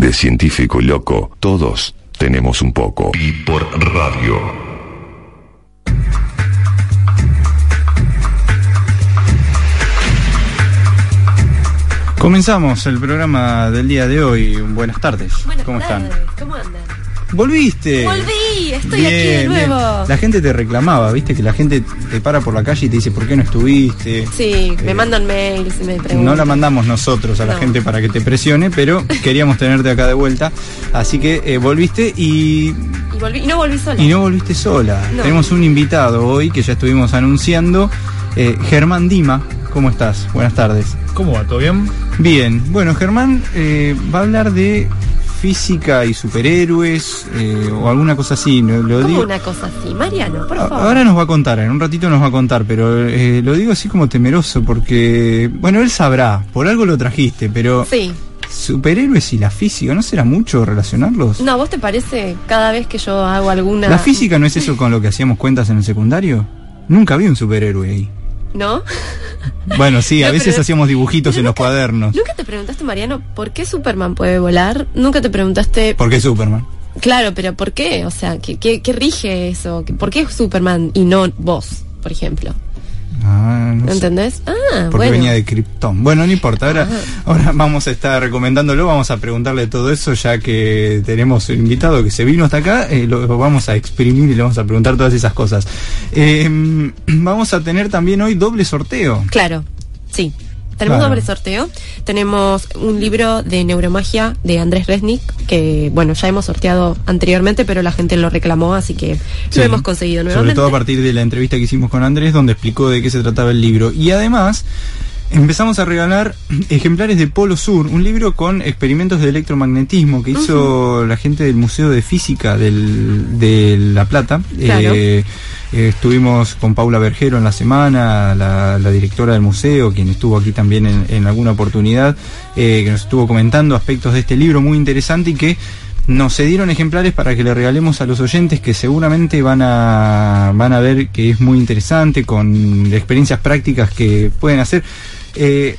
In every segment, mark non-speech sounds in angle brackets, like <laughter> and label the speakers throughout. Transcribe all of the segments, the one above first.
Speaker 1: De científico y loco, todos tenemos un poco.
Speaker 2: Y por radio.
Speaker 3: Comenzamos el programa del día de hoy. Buenas tardes.
Speaker 4: Buenas
Speaker 3: ¿Cómo
Speaker 4: tardes.
Speaker 3: están?
Speaker 4: ¿Cómo andan?
Speaker 3: ¿Volviste?
Speaker 4: Volví, estoy
Speaker 3: Bien,
Speaker 4: aquí de
Speaker 3: bien.
Speaker 4: nuevo.
Speaker 3: La gente te reclamaba, viste que la gente te para por la calle y te dice, ¿por qué no estuviste?
Speaker 4: Sí, me
Speaker 3: Eh,
Speaker 4: mandan mails y me preguntan.
Speaker 3: No la mandamos nosotros a la
Speaker 4: No.
Speaker 3: gente para que te presione, pero <laughs> queríamos tenerte acá de vuelta. Así que eh, volviste y,
Speaker 4: Y, volví, y no volví sola.
Speaker 3: y no volviste sola.
Speaker 4: No.
Speaker 3: Tenemos un invitado hoy que ya estuvimos anunciando. Eh, Germán Dima, ¿cómo estás? Buenas tardes.
Speaker 5: ¿Cómo va? ¿Todo bien?
Speaker 3: Bien, bueno, Germán eh, va a hablar de física y superhéroes eh, o alguna cosa así. Lo, lo
Speaker 4: ¿Cómo
Speaker 3: digo.
Speaker 4: una cosa así? Mariano, por favor.
Speaker 3: Ahora nos va a contar, en un ratito nos va a contar, pero eh, lo digo así como temeroso porque, bueno, él sabrá, por algo lo trajiste, pero
Speaker 4: Sí.
Speaker 3: superhéroes y la física, ¿no será mucho relacionarlos?
Speaker 4: No, ¿vos te parece cada vez que yo hago alguna...
Speaker 3: ¿La física no es eso con lo que hacíamos cuentas en el secundario? Nunca vi un superhéroe ahí.
Speaker 4: ¿No?
Speaker 3: Bueno, sí, a
Speaker 4: No,
Speaker 3: veces hacíamos dibujitos en los cuadernos.
Speaker 4: ¿Nunca te preguntaste, Mariano, por qué Superman puede volar? ¿Nunca te preguntaste...
Speaker 3: ¿Por qué Superman?
Speaker 4: Claro, pero ¿por qué? O sea, ¿qué, qué, qué rige eso? ¿Por qué Superman y no vos, por ejemplo?
Speaker 3: Ah, no sé.
Speaker 4: ¿Entendés? Ah,
Speaker 3: Porque
Speaker 4: bueno.
Speaker 3: venía de Krypton. Bueno, no importa. Ahora,
Speaker 4: Ah.
Speaker 3: ahora vamos a estar recomendándolo. Vamos a preguntarle todo eso ya que tenemos un invitado que se vino hasta acá. eh, lo, lo vamos a exprimir y le vamos a preguntar todas esas cosas. Eh, <clears throat> vamos a tener también hoy doble sorteo.
Speaker 4: Claro, sí. Tenemos
Speaker 3: Claro.
Speaker 4: doble sorteo. Tenemos un libro de neuromagia de Andrés Resnick, que bueno, ya hemos sorteado anteriormente, pero la gente lo reclamó, así que
Speaker 3: Sí.
Speaker 4: lo hemos conseguido
Speaker 3: Sobre
Speaker 4: nuevamente.
Speaker 3: todo a partir de la entrevista que hicimos con Andrés, donde explicó de qué se trataba el libro. Y además. Empezamos a regalar <clears throat> ejemplares de Polo Sur, un libro con experimentos de electromagnetismo que hizo la gente del Museo de Física del- de La Plata.
Speaker 4: Claro.
Speaker 3: Eh, eh, estuvimos con Paula Bergero en la semana, la, la directora del museo, quien estuvo aquí también en, en alguna oportunidad, eh, que nos estuvo comentando aspectos de este libro muy interesante y que nos cedieron ejemplares para que le regalemos a los oyentes que seguramente van a, van a ver que es muy interesante con experiencias prácticas que pueden hacer. Eh,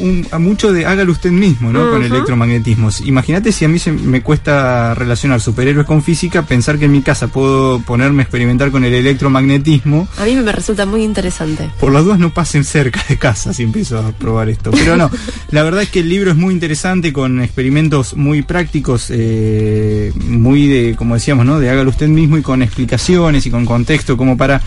Speaker 3: un- a mucho de hágalo usted mismo, ¿no? Con electromagnetismos. Imagínate si a mí se me cuesta relacionar superhéroes con física, pensar que en mi casa puedo ponerme a experimentar con el electromagnetismo.
Speaker 4: A mí me resulta muy interesante.
Speaker 3: Por las dudas no pasen cerca de casa si empiezo a probar esto. Pero no, la verdad es que el libro es muy interesante con experimentos muy prácticos, eh, muy de, como decíamos, ¿no? De hágalo usted mismo y con explicaciones y con contexto como para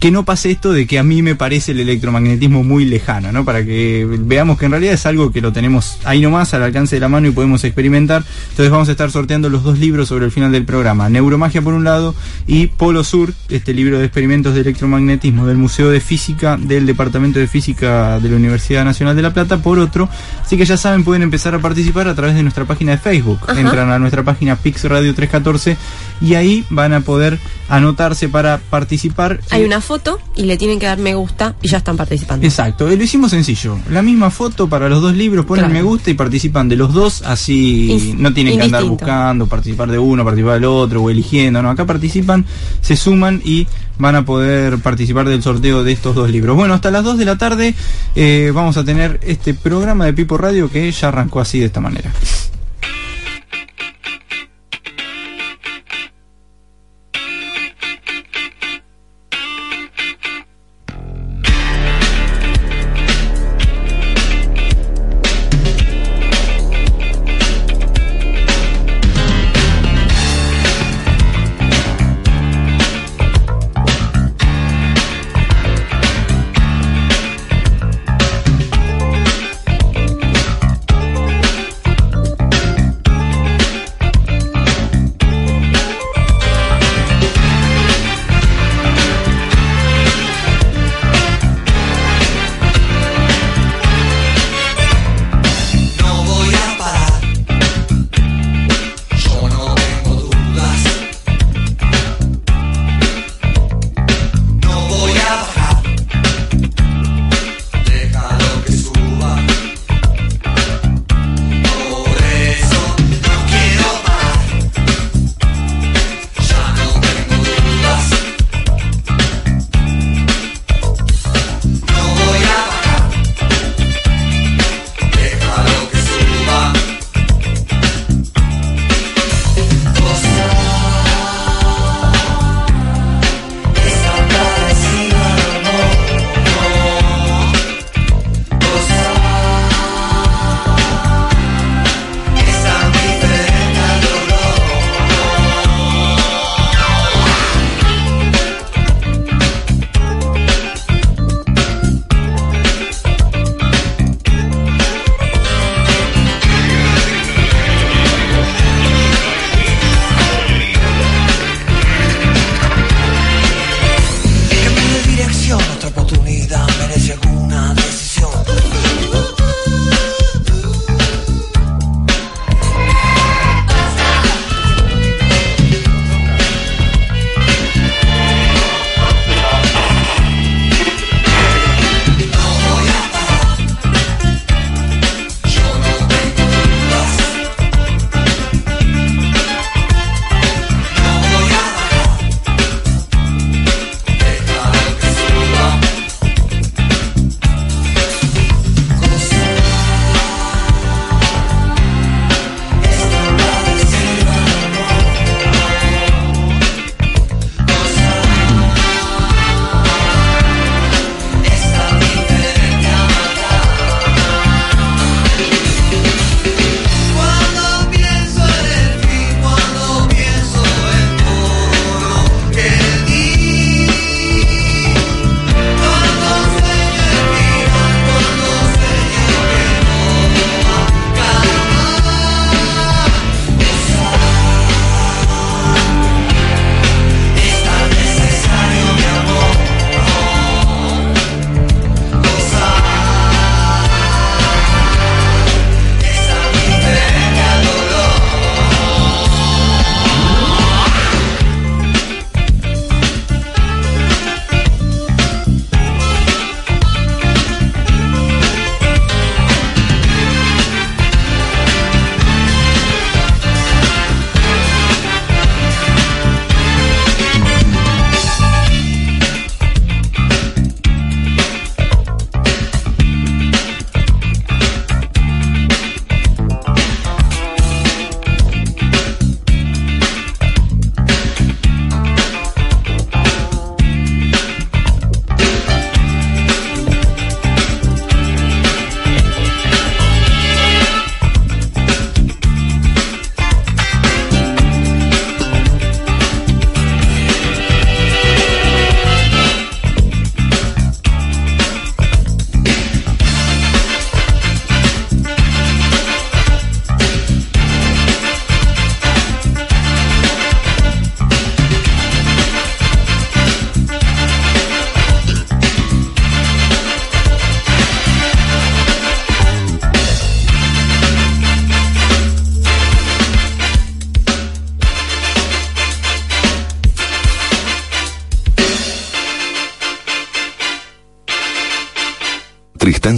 Speaker 3: que no pase esto de que a mí me parece el electromagnetismo muy lejano, ¿no? Para que veamos que en realidad es algo que lo tenemos ahí nomás al alcance de la mano y podemos experimentar. Entonces vamos a estar sorteando los dos libros sobre el final del programa. Neuromagia por un lado y Polo Sur, este libro de experimentos de electromagnetismo del Museo de Física del Departamento de Física de la Universidad Nacional de La Plata por otro. Así que ya saben, pueden empezar a participar a través de nuestra página de Facebook.
Speaker 4: Ajá.
Speaker 3: Entran a nuestra página Pix Radio 314 y ahí van a poder anotarse para participar.
Speaker 4: Hay
Speaker 3: Eh,
Speaker 4: una foto y le tienen que dar me gusta y ya están participando.
Speaker 3: Exacto, eh, lo hicimos sencillo. La misma foto para los dos libros, ponen
Speaker 4: Claro.
Speaker 3: me gusta y participan de los dos, así
Speaker 4: Ins-
Speaker 3: no tienen que andar buscando, participar de uno, participar del otro o eligiendo, no, acá participan, se suman y van a poder participar del sorteo de estos dos libros. Bueno, hasta las 2 de la tarde eh, vamos a tener este programa de Pipo Radio que ya arrancó así de esta manera.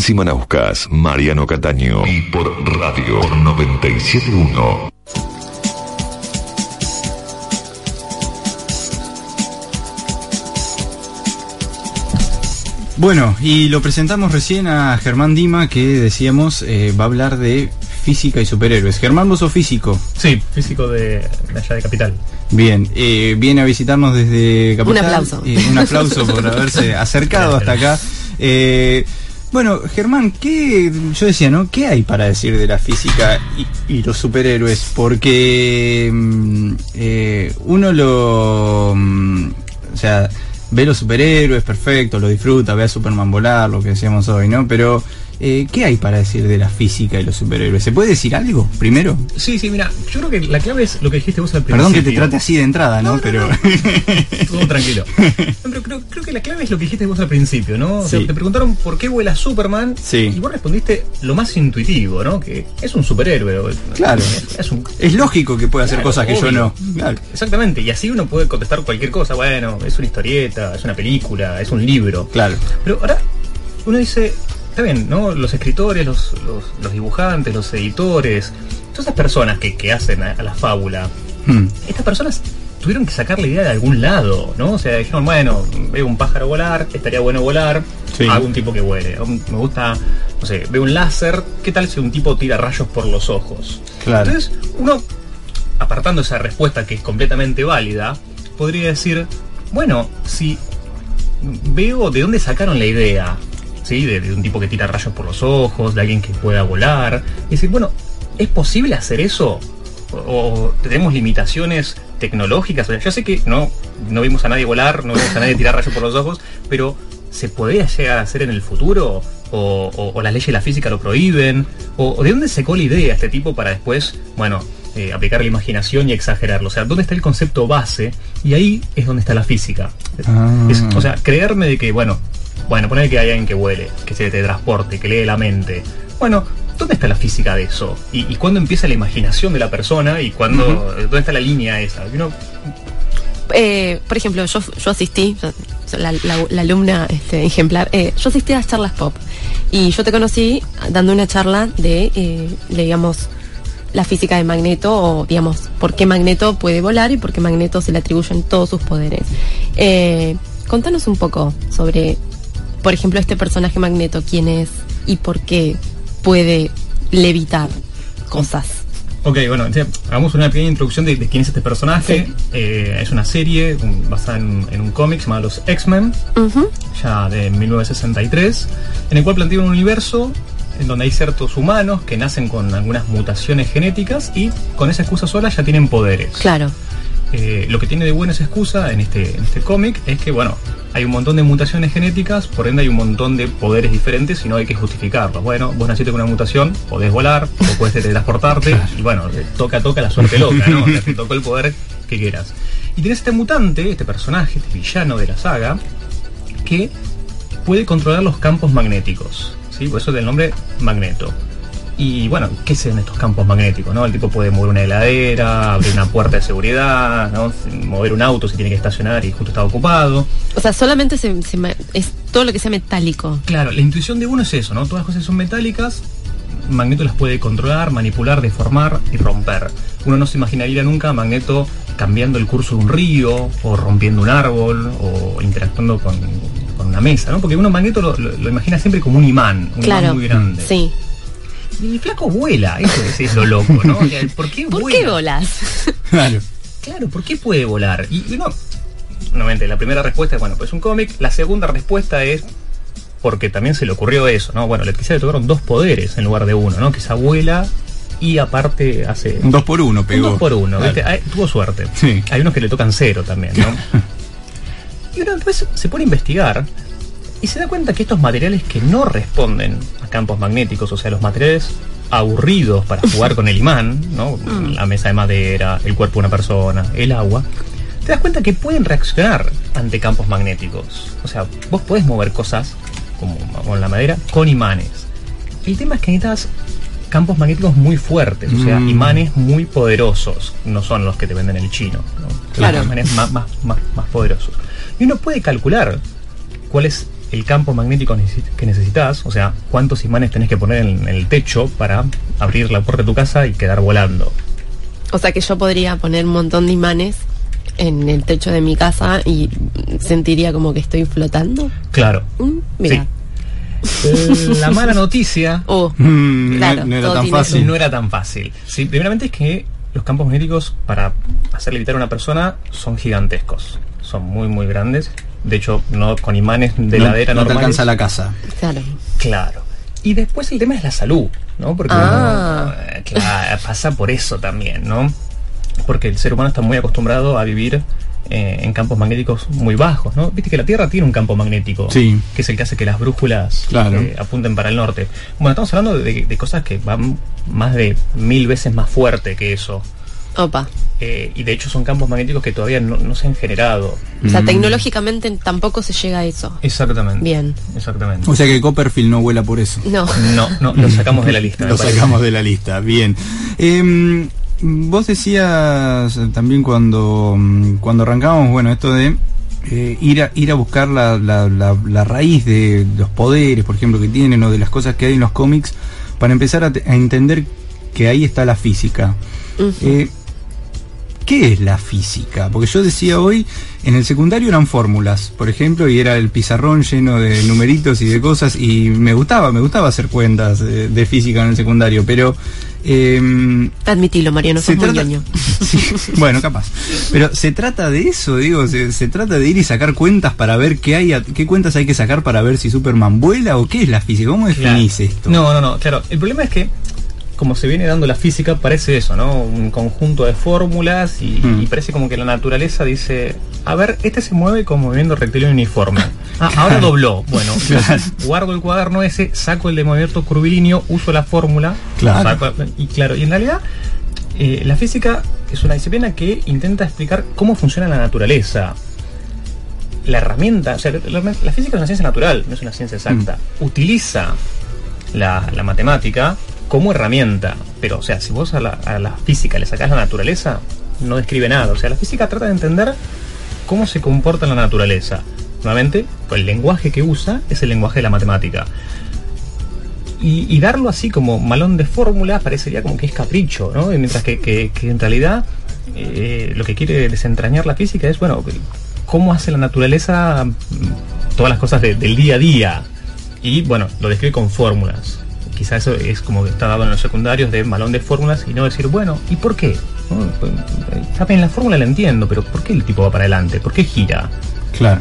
Speaker 1: Nancy Manauskas, Mariano Cataño.
Speaker 2: Y por radio por 971.
Speaker 3: Bueno, y lo presentamos recién a Germán Dima, que decíamos eh, va a hablar de física y superhéroes. Germán, vos sos físico.
Speaker 5: Sí, físico de, de allá de Capital.
Speaker 3: Bien, eh, viene a visitarnos desde Capital.
Speaker 4: Un aplauso.
Speaker 3: Eh, un aplauso por haberse <laughs> acercado hasta acá. Eh, bueno, Germán, ¿qué, yo decía, ¿no? ¿Qué hay para decir de la física y, los superhéroes? Porque mm, eh, uno lo... mm, o sea, ve los superhéroes, perfecto, lo disfruta, ve a Superman volar, lo que decíamos hoy, ¿no? Pero, eh, ¿qué hay para decir de la física y los superhéroes? ¿Se puede decir algo primero?
Speaker 5: Sí, sí, mira, yo creo que la clave es lo que dijiste vos al principio.
Speaker 3: Perdón que te trate así de entrada, ¿no?
Speaker 5: No, no,
Speaker 3: Pero... <laughs>
Speaker 5: Todo tranquilo. Pero creo, creo que la clave es lo que dijiste vos al principio, ¿no? O sea, te preguntaron por qué vuela Superman
Speaker 3: Sí.
Speaker 5: y vos respondiste lo más intuitivo, ¿no? Que es un superhéroe.
Speaker 3: Claro.
Speaker 5: Es, es un...
Speaker 3: Es lógico que pueda hacer
Speaker 5: Claro,
Speaker 3: cosas que yo no. Claro.
Speaker 5: Exactamente, y así uno puede contestar cualquier cosa. Bueno, es una historieta, es una película, es un libro.
Speaker 3: Claro.
Speaker 5: Pero ahora uno dice, está bien, ¿no? Los escritores, los, los, los dibujantes, los editores, todas esas personas que, que hacen a, a la fábula,
Speaker 3: Hmm.
Speaker 5: estas personas tuvieron que sacar la idea de algún lado, ¿no? O sea, dijeron, bueno, veo un pájaro volar, estaría bueno volar,
Speaker 3: Sí.
Speaker 5: un tipo que vuele. Me gusta, no sé, veo un láser, ¿qué tal si un tipo tira rayos por los ojos?
Speaker 3: Claro.
Speaker 5: Entonces, uno, apartando esa respuesta que es completamente válida, podría decir, bueno, si veo de dónde sacaron la idea, ¿sí? De, de un tipo que tira rayos por los ojos, de alguien que pueda volar. Y decir, bueno, ¿es posible hacer eso? ¿O, o tenemos limitaciones tecnológicas? O sea, yo sé que no, no vimos a nadie volar, no vimos a nadie tirar rayos por los ojos, pero ¿se podría llegar a hacer en el futuro? ¿O, o- o las leyes de la física lo prohíben? ¿O, o de dónde sacó la idea este tipo para después, bueno, eh, aplicar la imaginación y exagerarlo? O sea, ¿dónde está el concepto base? Y ahí es donde está la física.
Speaker 3: Ah.
Speaker 5: Es- o sea, creerme de que, bueno, bueno, poner que hay alguien que huele, que se teletransporte, que lee la mente. Bueno, ¿dónde está la física de eso? ¿Y, y cuándo empieza la imaginación de la persona? ¿Y cuándo, dónde está la línea esa? Uno-
Speaker 4: Eh, por ejemplo, yo, yo asistí, la, la- la alumna este, ejemplar, eh, yo asistí a las charlas pop y yo te conocí dando una charla de, eh, de, digamos, la física de Magneto o, digamos, por qué Magneto puede volar y por qué Magneto se le atribuyen todos sus poderes. Eh, contanos un poco sobre, por ejemplo, este personaje Magneto, quién es y por qué puede levitar cosas.
Speaker 5: Ok, bueno, entonces, hagamos una pequeña introducción de, de quién es este personaje. Eh, es una serie un- basada en, en un cómic llamado Los X-Men, ya de 1963, en el cual plantea un universo en donde hay ciertos humanos que nacen con algunas mutaciones genéticas y con esa excusa sola ya tienen poderes.
Speaker 4: Claro.
Speaker 5: Eh, lo que tiene de buena esa excusa en este, en este cómic es que, bueno, hay un montón de mutaciones genéticas, por ende hay un montón de poderes diferentes y no hay que justificarlos. Bueno, vos naciste con una mutación, podés volar, o podés <laughs> teletransportarte, y bueno, eh, toca, toca la suerte loca, ¿no? O sea, te tocó el poder que quieras. Y tenés este mutante, este personaje, este villano de la saga, que puede controlar los campos magnéticos, ¿sí? Por eso del nombre Magneto. Y bueno, ¿qué son estos campos magnéticos? ¿no? El tipo puede mover una heladera, abrir una puerta de seguridad, ¿no? mover un auto si tiene que estacionar y justo está ocupado.
Speaker 4: O sea, solamente se, se es todo lo que sea metálico.
Speaker 5: Claro, la intuición de uno es eso, ¿no? Todas las cosas son metálicas, Magneto las puede controlar, manipular, deformar y romper. Uno no se imaginaría nunca a Magneto cambiando el curso de un río, o rompiendo un árbol, o interactuando con, con una mesa, ¿no? Porque uno Magneto lo, lo- lo imagina siempre como un imán, un
Speaker 4: claro.
Speaker 5: imán muy grande.
Speaker 4: Sí.
Speaker 5: Y el flaco vuela, eso es, es lo loco, ¿no? <laughs> O sea, ¿Por qué
Speaker 4: ¿Por
Speaker 5: vuela?
Speaker 4: qué bolas? <laughs>
Speaker 3: Claro.
Speaker 5: Claro, ¿por qué puede volar? Y y uno, nuevamente, la primera respuesta es, bueno, pues un cómic. La segunda respuesta es porque también se le ocurrió eso, ¿no? Bueno, le quizá le tocaron dos poderes en lugar de uno, ¿no? Que esa vuela y aparte hace...
Speaker 3: Un 2 por 1
Speaker 5: un
Speaker 3: pegó.
Speaker 5: dos por uno,
Speaker 3: Claro.
Speaker 5: ¿viste? Tuvo suerte.
Speaker 3: Sí.
Speaker 5: Hay unos que le tocan cero también, ¿no? <laughs> y uno después se pone a investigar y se da cuenta que estos materiales que no responden a campos magnéticos, o sea, los materiales aburridos para jugar con el imán, ¿no? La mesa de madera, el cuerpo de una persona, el agua, te das cuenta que pueden reaccionar ante campos magnéticos. O sea, vos podés mover cosas, como con la madera, con imanes. El tema es que necesitas campos magnéticos muy fuertes, o sea,
Speaker 3: Mm.
Speaker 5: imanes muy poderosos, no son los que te venden el chino, ¿no?
Speaker 4: Claro.
Speaker 5: Los imanes más, más, más, más poderosos. Y uno puede calcular cuál es el campo magnético que necesitas, o sea, cuántos imanes tenés que poner en, en el techo para abrir la puerta de tu casa y quedar volando.
Speaker 4: O sea que yo podría poner un montón de imanes en el techo de mi casa y sentiría como que estoy flotando.
Speaker 5: Claro.
Speaker 4: Mm, mira.
Speaker 5: Eh, La mala noticia <laughs>
Speaker 4: Oh,
Speaker 3: Mm,
Speaker 4: Claro,
Speaker 3: no, no era tan fácil.
Speaker 5: no era tan fácil. Sí, primeramente es que los campos magnéticos para hacer levitar a una persona son gigantescos. Son muy, muy grandes. De hecho, no con imanes de
Speaker 3: no,
Speaker 5: ladera
Speaker 3: no te
Speaker 5: normales.
Speaker 3: alcanza la casa.
Speaker 4: claro.
Speaker 5: Claro. Y después el tema es la salud, ¿no? Porque
Speaker 4: Ah.
Speaker 5: uno, eh, claro, pasa por eso también, ¿no? Porque el ser humano está muy acostumbrado a vivir eh, en campos magnéticos muy bajos, ¿no? Viste que la Tierra tiene un campo magnético,
Speaker 3: Sí.
Speaker 5: que es el que hace que las brújulas
Speaker 3: Claro.
Speaker 5: eh, apunten para el norte. Bueno, estamos hablando de, de cosas que van más de mil veces más fuerte que eso.
Speaker 4: Opa.
Speaker 5: Eh, y de hecho son campos magnéticos que todavía no, no se han generado.
Speaker 4: O sea,
Speaker 3: Mm.
Speaker 4: tecnológicamente tampoco se llega a eso.
Speaker 5: Exactamente.
Speaker 4: Bien.
Speaker 5: Exactamente.
Speaker 3: O sea que Copperfield no vuela por eso.
Speaker 4: No.
Speaker 5: No, no, lo sacamos de la lista. <laughs>
Speaker 3: Lo
Speaker 5: parece.
Speaker 3: sacamos de la lista, bien. Em, vos decías también cuando, mm, cuando arrancábamos, bueno, esto de eh, ir, a, ir a buscar la, la- la- la raíz de los poderes, por ejemplo, que tienen o de las cosas que hay en los cómics, para empezar a, te- a entender que ahí está la física. Eh, ¿Qué es la física? Porque yo decía hoy, en el secundario eran fórmulas, por ejemplo, y era el pizarrón lleno de numeritos y de cosas, y me gustaba, me gustaba hacer cuentas eh, de física en el secundario, pero... em,
Speaker 4: Admitilo, Mariano,
Speaker 3: se
Speaker 4: sos muy
Speaker 3: trata-
Speaker 4: ñoño. <laughs>
Speaker 3: Sí, bueno, capaz. Pero se trata de eso, digo, se, se trata de ir y sacar cuentas para ver qué hay, a- qué cuentas hay que sacar para ver si Superman vuela o qué es la física. ¿Cómo definís
Speaker 5: Claro.
Speaker 3: esto?
Speaker 5: No, no, no, claro. El problema es que, como se viene dando la física, parece eso, ¿no? Un conjunto de fórmulas y,
Speaker 3: Mm.
Speaker 5: y parece como que la naturaleza dice, a ver, este se mueve como movimiento rectilíneo uniforme. Ah, ahora <laughs> dobló. Bueno, <laughs> guardo el cuaderno ese, saco el de movimiento curvilíneo, uso la fórmula.
Speaker 3: Claro.
Speaker 5: saco- y claro, y en realidad eh, la física es una disciplina que intenta explicar cómo funciona la naturaleza. La herramienta, o sea, la, la física es una ciencia natural, no es una ciencia exacta. Utiliza la, la matemática como herramienta. Pero, o sea, si vos a la, a la física le sacás la naturaleza, no describe nada. O sea, la física trata de entender cómo se comporta la naturaleza. Nuevamente, pues el lenguaje que usa es el lenguaje de la matemática. Y, darlo así como malón de fórmula parecería como que es capricho, ¿no? Mientras que, que- en realidad eh, lo que quiere desentrañar la física es, bueno, cómo hace la naturaleza mm, todas las cosas de- del día a día. Y bueno, lo describe con fórmulas. Quizás eso es como que está dado en los secundarios de malón de fórmulas y no decir, bueno, ¿y por qué? ¿No? Pues, la fórmula la entiendo, pero ¿por qué el tipo va para adelante? ¿Por qué gira?
Speaker 3: Claro.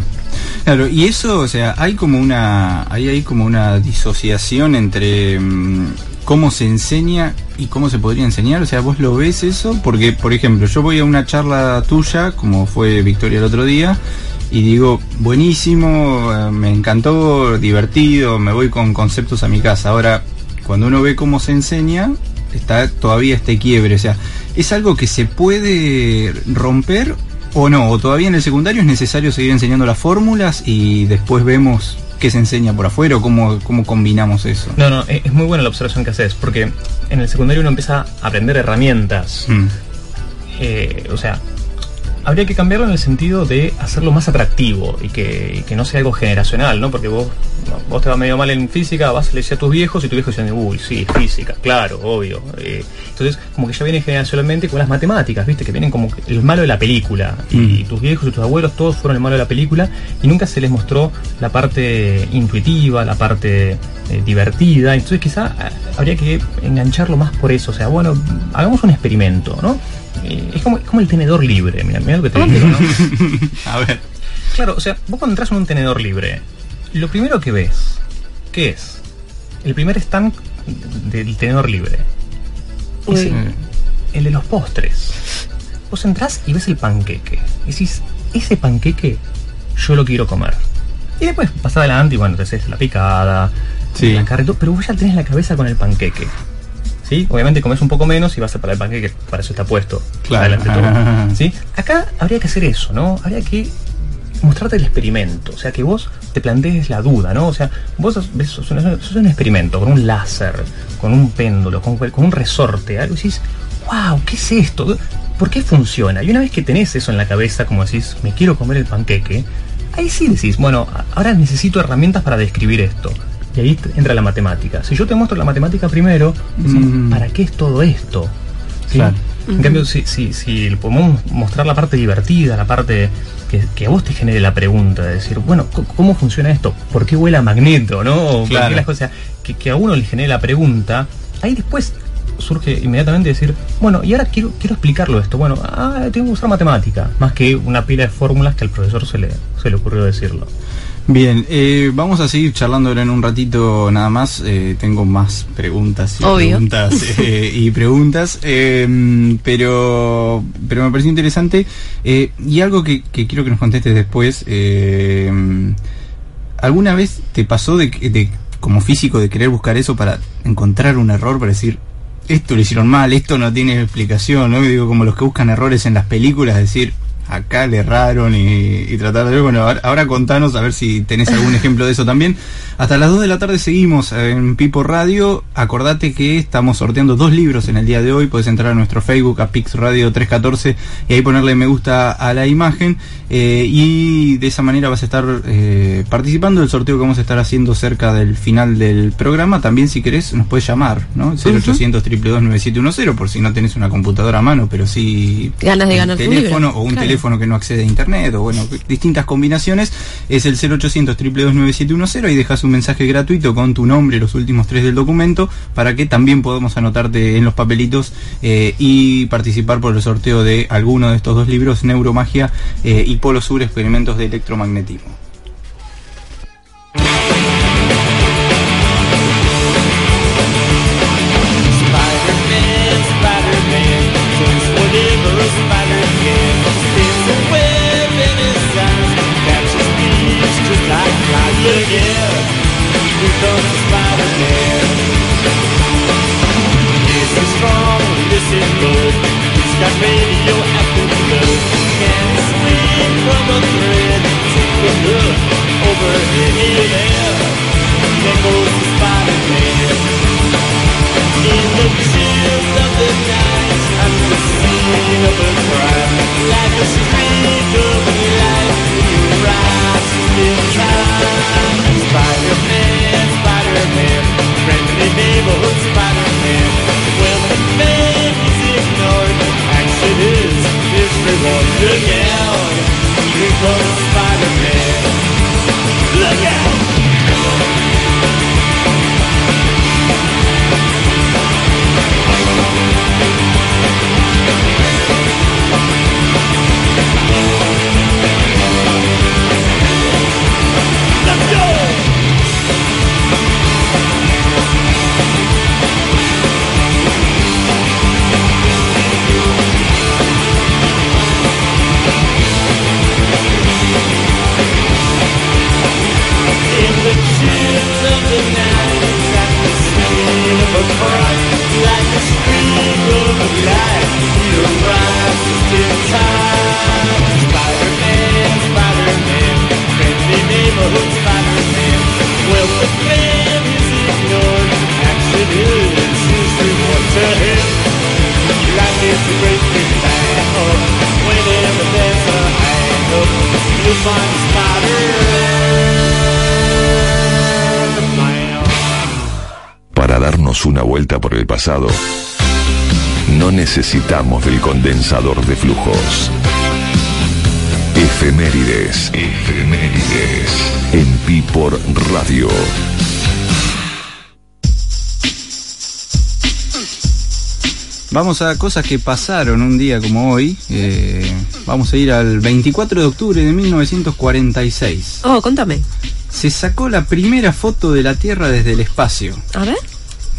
Speaker 3: Claro, y eso, o sea, hay como una, hay ahí como una disociación entre mm, cómo se enseña y cómo se podría enseñar. O sea, vos lo ves eso, porque, por ejemplo, yo voy a una charla tuya, como fue Victoria el otro día, y digo, buenísimo, eh, me encantó, divertido, me voy con conceptos a mi casa. Ahora, cuando uno ve cómo se enseña, está todavía este quiebre. O sea, ¿es algo que se puede romper o no? ¿O todavía en el secundario es necesario seguir enseñando las fórmulas y después vemos qué se enseña por afuera o cómo, cómo combinamos eso?
Speaker 5: No, no, es es muy buena la observación que haces, porque en el secundario uno empieza a aprender herramientas.
Speaker 3: Mm,
Speaker 5: Eh, o sea, habría que cambiarlo en el sentido de hacerlo más atractivo y que, y que no sea algo generacional, ¿no? Porque vos, vos te va medio mal en física, vas a leer a tus viejos y tus viejos dicen, uy, sí, física, claro, obvio. Eh, entonces, como que ya viene generacionalmente con las matemáticas, ¿viste? Que vienen como el malo de la película. Y
Speaker 3: Mm.
Speaker 5: tus viejos y tus abuelos todos fueron el malo de la película y nunca se les mostró la parte intuitiva, la parte eh, divertida. Entonces, quizá eh, habría que engancharlo más por eso. O sea, bueno, hagamos un experimento, ¿no? Es, como, es como el tenedor libre, mira, mira lo que te digo, ¿no?
Speaker 3: A ver.
Speaker 5: Claro, o sea, vos cuando entras en un tenedor libre, lo primero que ves, ¿qué es? El primer stand del tenedor libre.
Speaker 4: Uy.
Speaker 5: Es el, el de los postres. Vos entrás y ves el panqueque. Y decís, ese panqueque yo lo quiero comer. Y después pasás adelante y bueno, te haces la picada,
Speaker 3: Sí.
Speaker 5: la todo, pero vos ya tenés la cabeza con el panqueque. ¿Sí? Obviamente comes un poco menos y vas a para el panqueque, para eso está puesto.
Speaker 3: Claro.
Speaker 5: Adelante todo. <laughs> ¿Sí? Acá habría que hacer eso, ¿no? Habría que mostrarte el experimento, o sea, que vos te plantees la duda, ¿no? O sea, vos sos, un, sos un experimento con un láser, con un péndulo, con, un resorte, algo y decís, wow, ¿qué es esto? ¿Por qué funciona? Y una vez que tenés eso en la cabeza, como decís, me quiero comer el panqueque, ahí sí decís, bueno, ahora necesito herramientas para describir esto. Y ahí entra la matemática. Si yo te muestro la matemática primero, decís,
Speaker 3: Mm.
Speaker 5: ¿para qué es todo esto? ¿Sí?
Speaker 3: Claro.
Speaker 5: En cambio, si, si, si le podemos mostrar la parte divertida, la parte que, que a vos te genere la pregunta, de decir, bueno, ¿cómo funciona esto? ¿Por qué huele a magneto? ¿no? ¿Por qué
Speaker 3: Claro.
Speaker 5: las cosas? Que, que a uno le genere la pregunta, ahí después surge inmediatamente decir, bueno, y ahora quiero, quiero explicarlo esto. Bueno, ah, tengo que usar matemática, más que una pila de fórmulas que al profesor se le, se le ocurrió decirlo.
Speaker 3: Bien, eh, vamos a seguir charlando ahora en un ratito nada más. eh, tengo más preguntas y
Speaker 4: Obvio.
Speaker 3: preguntas <laughs> eh, y preguntas, eh, pero pero me pareció interesante eh, y algo que, que quiero que nos contestes después. eh, ¿Alguna vez te pasó de, que- de como físico de querer buscar eso para encontrar un error para decir esto lo hicieron mal, esto no tiene explicación, ¿no? Digo como los que buscan errores en las películas, decir acá le erraron y, y tratar de. Bueno, ahora, ahora contanos a ver si tenés algún ejemplo de eso también. Hasta las 2 de la tarde seguimos en Pipo Radio. Acordate que estamos sorteando dos libros en el día de hoy. Puedes entrar a nuestro Facebook, a Pix Radio 314, y ahí ponerle me gusta a la imagen. eh, y de esa manera vas a estar eh, participando del sorteo que vamos a estar haciendo cerca del final del programa. También, si querés, nos puedes llamar, ¿no? 0800 9710 por si no tenés una computadora a mano, pero sí.
Speaker 4: Ganas de
Speaker 3: un
Speaker 4: ganarte un
Speaker 3: teléfono
Speaker 4: libro.
Speaker 3: o un
Speaker 4: Claro.
Speaker 3: teléfono que no accede a internet o bueno, distintas combinaciones, es el 0800 9710 y dejas un mensaje gratuito con tu nombre los últimos tres del documento para que también podamos anotarte en los papelitos eh, y participar por el sorteo de alguno de estos dos libros, Neuromagia eh, y Polo Sur, Experimentos de Electromagnetismo.
Speaker 6: He's got radioactive blood. Can he swing from a thread? There. Spider-Man. In the chills of the night,
Speaker 1: pasado, no necesitamos del condensador de flujos. Efemérides, efemérides, en Pipor Radio.
Speaker 3: Vamos a cosas que pasaron un día como hoy. eh, vamos a ir al 24 de octubre de 1946.
Speaker 4: Oh, contame.
Speaker 3: Se sacó la primera foto de la Tierra desde el espacio.
Speaker 4: A ver.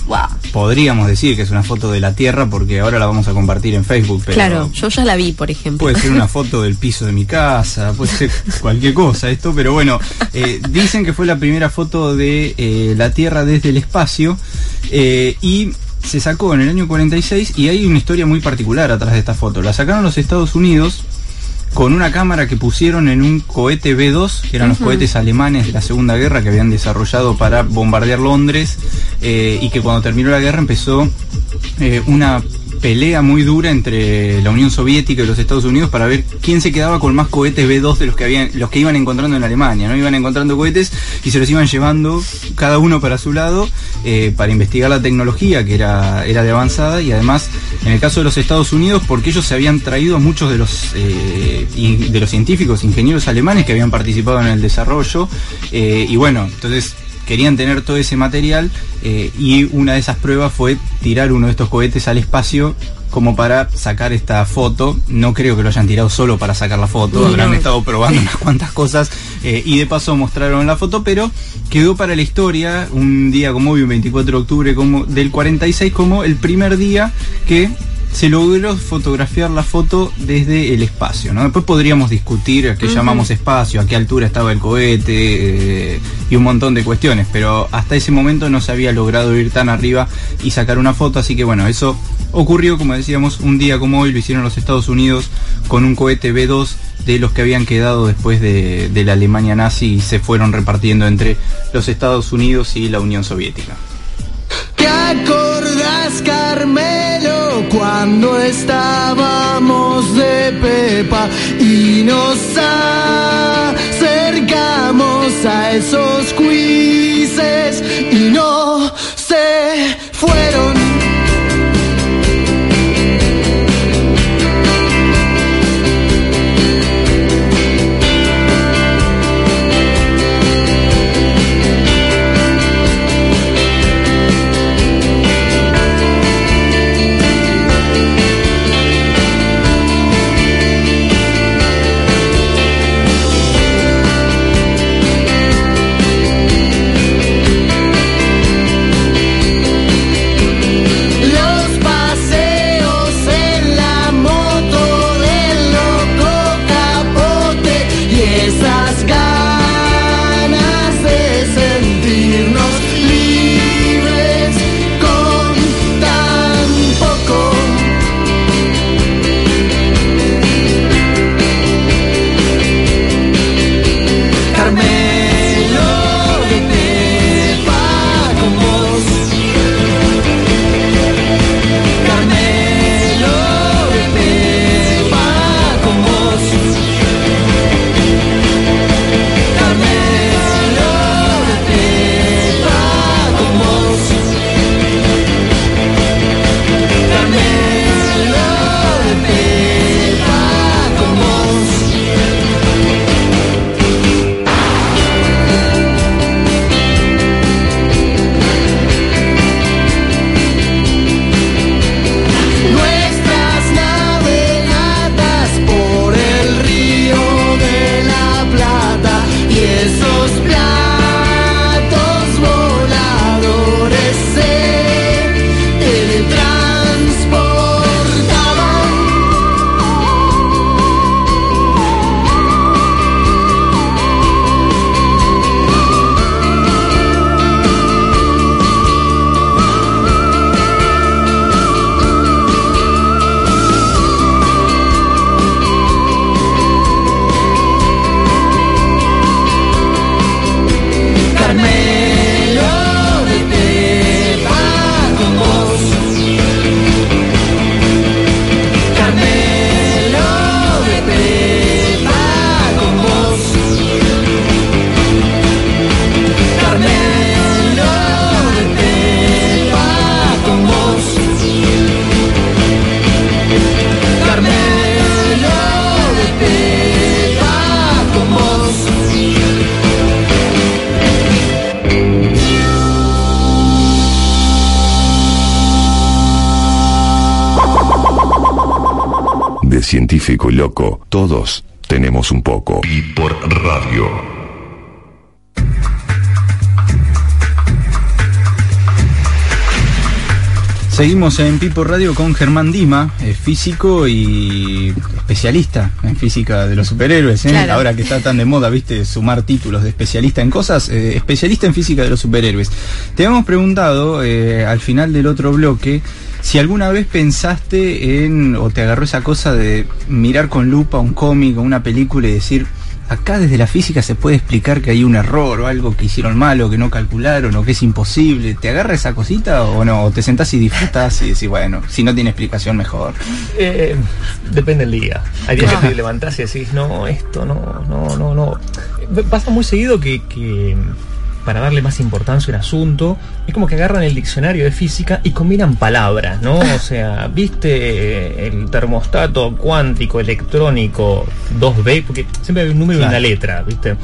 Speaker 4: Wow.
Speaker 3: Podríamos decir que es una foto de la Tierra porque ahora la vamos a compartir en Facebook. Pero
Speaker 4: Claro, yo ya la vi, por ejemplo.
Speaker 3: Puede ser una <laughs> foto del piso de mi casa, puede ser cualquier cosa esto, pero bueno, eh, dicen que fue la primera foto de eh, la Tierra desde el espacio eh, y se sacó en el año 46 y hay una historia muy particular atrás de esta foto. La sacaron los Estados Unidos con una cámara que pusieron en un cohete B-2, que eran los cohetes alemanes de la Segunda Guerra que habían desarrollado para bombardear Londres eh, y que cuando terminó la guerra empezó eh, una pelea muy dura entre la Unión Soviética y los Estados Unidos para ver quién se quedaba con más cohetes B2 de los que habían, los que iban encontrando en Alemania, ¿no? Iban encontrando cohetes y se los iban llevando cada uno para su lado eh, para investigar la tecnología que era, era de avanzada y además en el caso de los Estados Unidos porque ellos se habían traído a muchos de los eh, de los científicos, ingenieros alemanes que habían participado en el desarrollo eh, y bueno, entonces querían tener todo ese material eh, y una de esas pruebas fue tirar uno de estos cohetes al espacio como para sacar esta foto. No creo que lo hayan tirado solo para sacar la foto, habrán estado probando unas cuantas cosas eh, y de paso mostraron la foto, pero quedó para la historia un día como hoy, un 24 de octubre como del 46, como el primer día que se logró fotografiar la foto desde el espacio. ¿no? Después podríamos discutir a qué llamamos espacio, a qué altura estaba el cohete eh, y un montón de cuestiones, pero hasta ese momento no se había logrado ir tan arriba y sacar una foto, así que bueno, eso ocurrió, como decíamos, un día como hoy, lo hicieron los Estados Unidos con un cohete B2 de los que habían quedado después de, de la Alemania nazi y se fueron repartiendo entre los Estados Unidos y la Unión Soviética.
Speaker 7: ¿Te acordás, Carmelo, cuando estábamos de Pepa y nos acercamos a esos quizzes y no se fueron? Y
Speaker 1: loco, todos tenemos un poco.
Speaker 2: Y por radio.
Speaker 3: Seguimos en Pipo Radio con Germán Dima, eh, físico y especialista en física de los superhéroes. ¿eh?
Speaker 4: Claro.
Speaker 3: Ahora que está tan de moda, viste, sumar títulos de especialista en cosas, eh, especialista en física de los superhéroes. Te habíamos preguntado eh, al final del otro bloque si alguna vez pensaste en, o te agarró esa cosa de mirar con lupa un cómic o una película y decir, acá desde la física se puede explicar que hay un error o algo que hicieron mal o que no calcularon o que es imposible. ¿Te agarra esa cosita o no? ¿O te sentás y disfrutás y decís, bueno, si no tiene explicación mejor?
Speaker 5: Eh, depende del día. Hay días que te levantás y decís, no, esto no, no, no, no. Pasa muy seguido que, que para darle más importancia a un asunto, es como que agarran el diccionario de física y combinan palabras, ¿no? O <laughs> sea, viste el termostato cuántico electrónico 2B, porque siempre hay un número y una letra, ¿viste?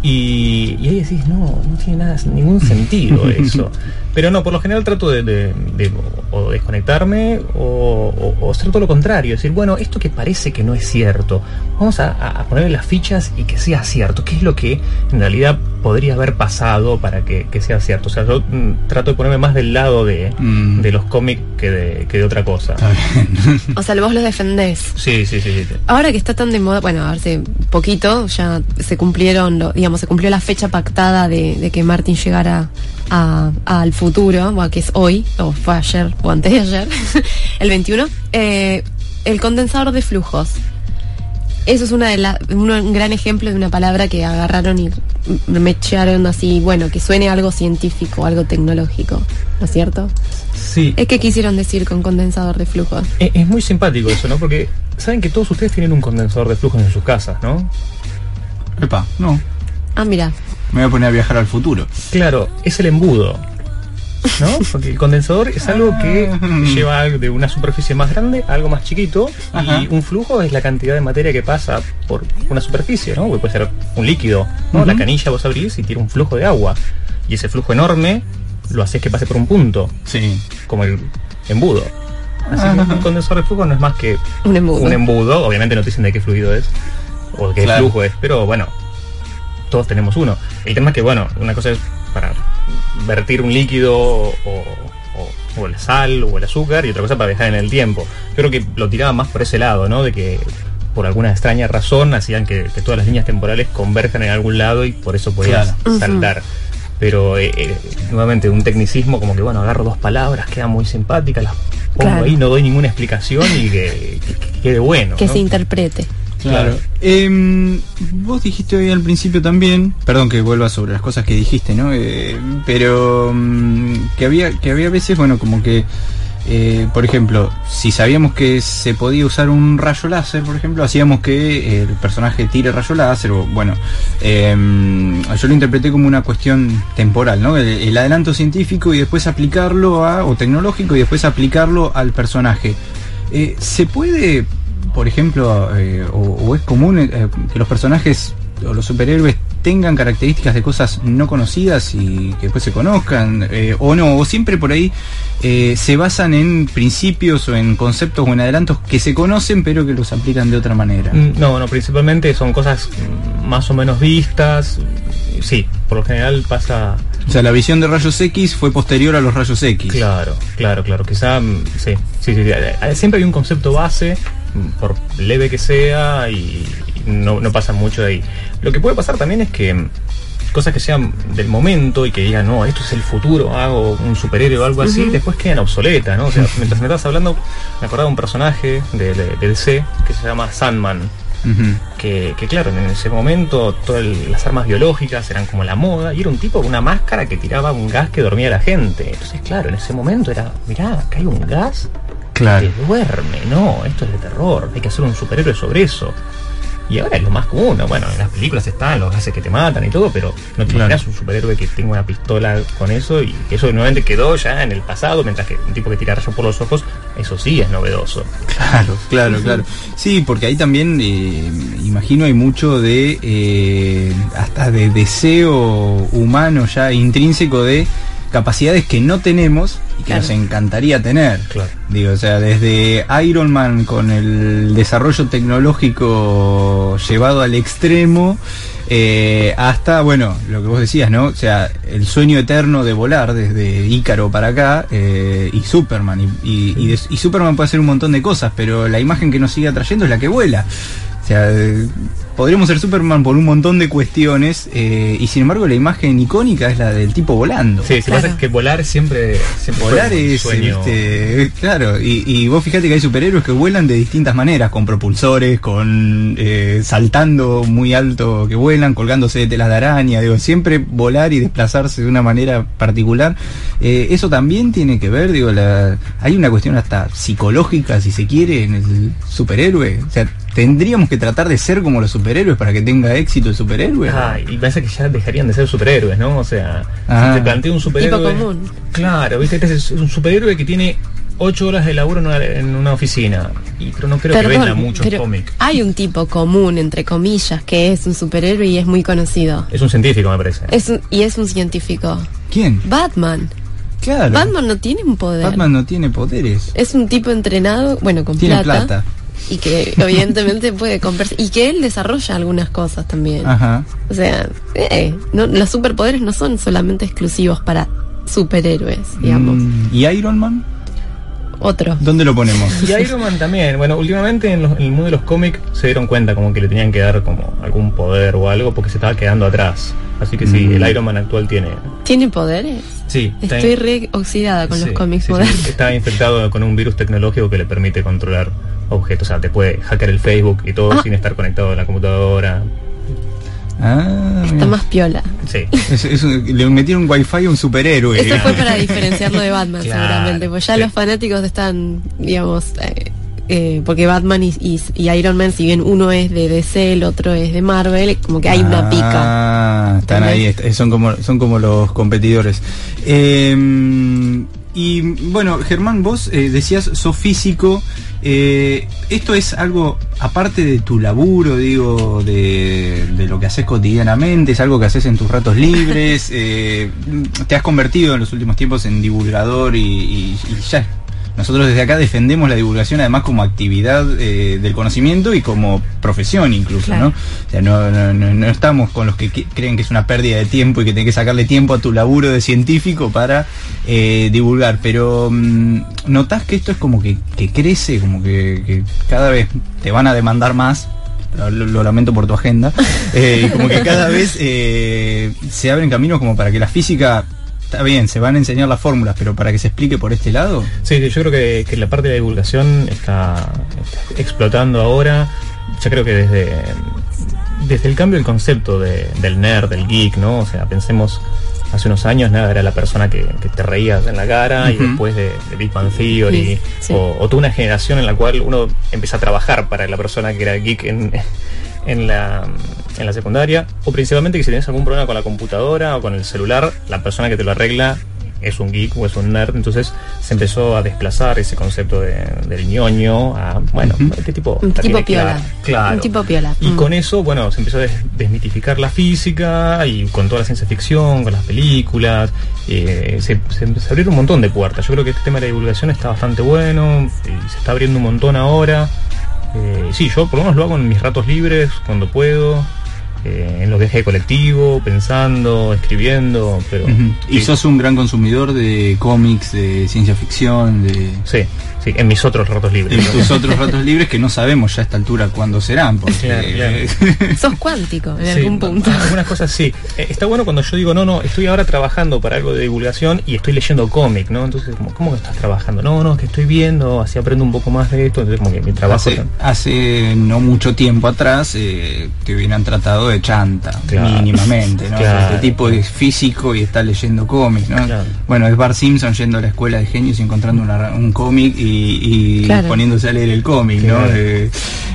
Speaker 5: Y, y ahí decís, no, no tiene nada, ningún sentido <laughs> eso. Pero no, por lo general trato de, de- de o desconectarme o, o- o hacer todo lo contrario. Decir, bueno, esto que parece que no es cierto, vamos a- a ponerle las fichas y que sea cierto. ¿Qué es lo que en realidad podría haber pasado para que, que sea cierto? O sea, yo mm, trato de ponerme más del lado de,
Speaker 3: Mm.
Speaker 5: de los cómics que de, que de otra cosa.
Speaker 3: Está bien.
Speaker 4: O sea, vos los defendés.
Speaker 5: Sí, sí, sí. sí.
Speaker 4: Ahora que está tan de moda, bueno, hace poquito ya se cumplieron, lo- digamos, se cumplió la fecha pactada de, de que Martin llegara a- al futuro, bueno, que es hoy, o fue ayer, o antes de ayer, <laughs> el 21. eh, el condensador de flujos. Eso es una de la, un, un gran ejemplo de una palabra que agarraron y me echaron así, bueno, que suene algo científico, algo tecnológico, ¿no es cierto?
Speaker 5: Sí.
Speaker 4: ¿Es que quisieron decir con condensador de flujos?
Speaker 5: Es, es muy simpático eso, ¿no? Porque saben que todos ustedes tienen un condensador de flujos en sus casas, ¿no?
Speaker 3: Epa, no.
Speaker 4: Ah, mira,
Speaker 3: Me voy a poner a viajar al futuro.
Speaker 5: Claro, es el embudo. ¿No? Porque el condensador es algo que lleva de una superficie más grande a algo más chiquito
Speaker 3: Ajá.
Speaker 5: y un flujo es la cantidad de materia que pasa por una superficie, ¿no? Porque puede ser un líquido, ¿no? La canilla vos abrís y tiene un flujo de agua y ese flujo enorme lo haces que pase por un punto,
Speaker 3: Sí.
Speaker 5: como el embudo. Así que un condensador de flujo no es más que
Speaker 4: un embudo.
Speaker 5: un embudo, obviamente no te dicen de qué fluido es o de qué
Speaker 3: Claro.
Speaker 5: flujo es, pero bueno, todos tenemos uno. El tema es que, bueno, una cosa es para vertir un líquido o, o- o el sal o el azúcar y otra cosa para dejar en el tiempo. Yo creo que lo tiraba más por ese lado, ¿no? De que por alguna extraña razón hacían que, que todas las líneas temporales converjan en algún lado y por eso podías
Speaker 3: Claro.
Speaker 5: saltar. Pero eh, eh, nuevamente un tecnicismo como que bueno agarro dos palabras quedan muy simpáticas las pongo
Speaker 4: Claro.
Speaker 5: ahí no doy ninguna explicación y que, que- que quede bueno
Speaker 4: que
Speaker 5: ¿no?
Speaker 4: se interprete.
Speaker 3: Claro. Em, vos dijiste hoy al principio también, perdón que vuelva sobre las cosas que dijiste, ¿no? Eh, pero mm, que había que había veces, bueno, como que eh, por ejemplo, si sabíamos que se podía usar un rayo láser, por ejemplo, hacíamos que el personaje tire rayo láser, o bueno, em, yo lo interpreté como una cuestión temporal, ¿no? El, el adelanto científico y después aplicarlo a, o tecnológico y después aplicarlo al personaje. Eh, ¿Se puede, por ejemplo, eh, o, o es común eh, que los personajes o los superhéroes tengan características de cosas no conocidas y que después se conozcan? eh, o no, o siempre por ahí eh, se basan en principios o en conceptos o en adelantos que se conocen pero que los aplican de otra manera.
Speaker 5: Mm, No, no, principalmente son cosas más o menos vistas. Sí, por lo general pasa.
Speaker 3: O sea, la visión de rayos X fue posterior a los rayos X.
Speaker 5: Claro, claro, claro. Quizá, mm, sí, sí, Siempre hay un concepto base, por leve que sea, y no, no pasa mucho de ahí. Lo que puede pasar también es que mm, cosas que sean del momento y que digan, no, esto es el futuro, hago un superhéroe o algo así, después quedan obsoletas, ¿no? O sea, mientras me estás hablando, me acordaba de un personaje de, de, de DC que se llama Sandman. Que, que claro, en ese momento todas las armas biológicas eran como la moda y era un tipo con una máscara que tiraba un gas que dormía a la gente. Entonces, claro, en ese momento era, mirá, acá hay un gas
Speaker 3: Claro.
Speaker 5: que duerme, no, esto es de terror, hay que hacer un superhéroe sobre eso. Y ahora es lo más común, ¿no? bueno, en las películas están los gases que te matan y todo, pero no te imaginas un superhéroe que tenga una pistola con eso y eso nuevamente quedó ya en el pasado, mientras que un tipo que tira rayos por los ojos, eso sí es novedoso.
Speaker 3: Claro, claro, claro. Sí, porque ahí también, eh, imagino, hay mucho de, eh, hasta de deseo humano ya intrínseco de capacidades que no tenemos y que
Speaker 4: Claro.
Speaker 3: nos encantaría tener.
Speaker 5: Claro.
Speaker 3: Digo, o sea, desde Iron Man con el desarrollo tecnológico llevado al extremo, eh, hasta, bueno, lo que vos decías, ¿no? O sea, el sueño eterno de volar desde Ícaro para acá eh, y Superman. Y, y- y de- y Superman puede hacer un montón de cosas, pero la imagen que nos sigue atrayendo es la que vuela. sea, eh, podríamos ser Superman por un montón de cuestiones eh, y sin embargo la imagen icónica es la del tipo volando.
Speaker 5: Sí, lo que pasa es que volar siempre, siempre fue
Speaker 3: Volar
Speaker 5: un
Speaker 3: es,
Speaker 5: sueño.
Speaker 3: viste, claro, y, y vos fíjate que hay superhéroes que vuelan de distintas maneras, con propulsores, con eh, saltando muy alto que vuelan, colgándose de telas de araña, digo, siempre volar y desplazarse de una manera particular. Eh, eso también tiene que ver, digo, la, hay una cuestión hasta psicológica, si se quiere, en el superhéroe. O sea, tendríamos que tratar de ser como los superhéroes para que tenga éxito el superhéroe.
Speaker 5: Ah, y parece que ya dejarían de ser superhéroes, ¿no? O sea,
Speaker 3: Ah.
Speaker 5: si te plantea un superhéroe.
Speaker 4: Tipo común.
Speaker 5: Claro, viste, este es un superhéroe que tiene ocho horas de laburo en una, en una oficina. Y, pero no creo que venda muchos cómics.
Speaker 4: hay un tipo común, entre comillas, que es un superhéroe y es muy conocido.
Speaker 5: Es un científico, me parece.
Speaker 4: Es un- y es un científico.
Speaker 3: ¿Quién?
Speaker 4: Batman.
Speaker 3: Claro.
Speaker 4: Batman no tiene un poder.
Speaker 3: Batman no tiene poderes.
Speaker 4: Es un tipo entrenado, bueno, con
Speaker 3: Tiene
Speaker 4: plata,
Speaker 3: plata.
Speaker 4: Y que <laughs> evidentemente puede conversar. Y que él desarrolla algunas cosas también.
Speaker 3: Ajá.
Speaker 4: O sea, eh, no, los superpoderes no son solamente exclusivos para superhéroes, digamos.
Speaker 3: Mm, ¿Y Iron Man?
Speaker 4: Otro.
Speaker 3: ¿Dónde lo ponemos?
Speaker 5: Y Iron Man también. Bueno, últimamente en, los- en el mundo de los cómics se dieron cuenta como que le tenían que dar como algún poder o algo porque se estaba quedando atrás. Así que sí,
Speaker 3: Mm.
Speaker 5: el Iron Man actual tiene.
Speaker 4: ¿Tiene poderes?
Speaker 5: Sí,
Speaker 4: Estoy re oxidada con
Speaker 5: sí,
Speaker 4: los cómics
Speaker 5: sí, sí,
Speaker 4: modernos.
Speaker 5: está infectado con un virus tecnológico que le permite controlar objetos. O sea, te puede hackear el Facebook y todo
Speaker 4: Ah.
Speaker 5: sin estar conectado a la computadora.
Speaker 3: Ah,
Speaker 4: Está
Speaker 3: mira.
Speaker 4: más piola.
Speaker 5: Sí.
Speaker 3: Es- es un- le metieron wifi a un superhéroe.
Speaker 4: Eso fue para <laughs> diferenciarlo de Batman,
Speaker 5: Claro,
Speaker 4: seguramente. Pues ya
Speaker 5: sí.
Speaker 4: los fanáticos están, digamos, eh, eh, porque Batman y, y- y Iron Man, si bien uno es de DC, el otro es de Marvel, como que hay una pica.
Speaker 3: Ah, están ahí, son como, son como los competidores. Eh, y bueno, Germán, vos eh, decías, sos físico. eh, ¿Esto es algo aparte de tu laburo, digo, de, de lo que haces cotidianamente? ¿Es algo que haces en tus ratos libres? <laughs> Eh, ¿Te has convertido en los últimos tiempos en divulgador y, y- y ya nosotros desde acá defendemos la divulgación además como actividad eh, del conocimiento y como profesión incluso,
Speaker 4: Claro.
Speaker 3: ¿no? O sea, no, no, no- no estamos con los que creen que es una pérdida de tiempo y que tenés que sacarle tiempo a tu laburo de científico para eh, divulgar, pero mm, ¿notás que esto es como que, que crece, como que, que cada vez te van a demandar más? Lo, lamento por tu agenda. <laughs> eh, y como que cada vez eh, se abren caminos como para que la física... Está bien, se van a enseñar las fórmulas, pero para que se explique por este lado.
Speaker 5: Sí, yo creo que, que la parte de la divulgación está, está explotando ahora. Ya creo que desde, desde el cambio del concepto de- del nerd, del geek, ¿no? O sea, pensemos, hace unos años nada era la persona que, que te reías en la cara y después de, de Big Bang Theory,
Speaker 4: Sí, sí.
Speaker 5: O, o toda una generación en la cual uno empieza a trabajar para la persona que era geek en, en la, en la secundaria, o principalmente que si tienes algún problema con la computadora o con el celular, la persona que te lo arregla es un geek o es un nerd, entonces se empezó a desplazar ese concepto de, del ñoño a, bueno, este tipo...
Speaker 4: Un tipo piola.
Speaker 5: clara, Claro.
Speaker 4: Un tipo piola.
Speaker 5: Y
Speaker 4: Mm.
Speaker 5: con eso, bueno, se empezó a des- desmitificar la física y con toda la ciencia ficción, con las películas, eh, se, se- se abrieron un montón de puertas. Yo creo que este tema de la divulgación está bastante bueno, y se está abriendo un montón ahora. Eh, sí, yo por lo menos lo hago en mis ratos libres, cuando puedo, eh, en los viajes de colectivo, pensando, escribiendo, pero...
Speaker 3: Y
Speaker 5: sí,
Speaker 3: sos un gran consumidor de cómics, de ciencia ficción, de,
Speaker 5: Sí, sí, en mis otros ratos libres.
Speaker 3: de tus otros ratos libres que no sabemos ya a esta altura cuándo serán. Porque,
Speaker 5: Claro, claro. <laughs>
Speaker 4: Sos cuántico en
Speaker 5: Sí,
Speaker 4: algún punto.
Speaker 5: Algunas cosas sí. Eh, está bueno cuando yo digo, no, no, estoy ahora trabajando para algo de divulgación y estoy leyendo cómic, ¿no? Entonces, como, ¿cómo que estás trabajando? No, no, es que estoy viendo, así aprendo un poco más de esto. Entonces, como que mi trabajo.
Speaker 3: hace, hace no mucho tiempo atrás eh, te hubieran tratado de chanta,
Speaker 5: Claro.
Speaker 3: mínimamente, ¿no?
Speaker 5: Claro.
Speaker 3: Este tipo es físico y está leyendo cómics, ¿no?
Speaker 5: Claro.
Speaker 3: Bueno, es Bart Simpson yendo a la escuela de genios y encontrando una- un cómic y, y
Speaker 4: Claro.
Speaker 3: poniéndose a leer el cómic, ¿no? Eh,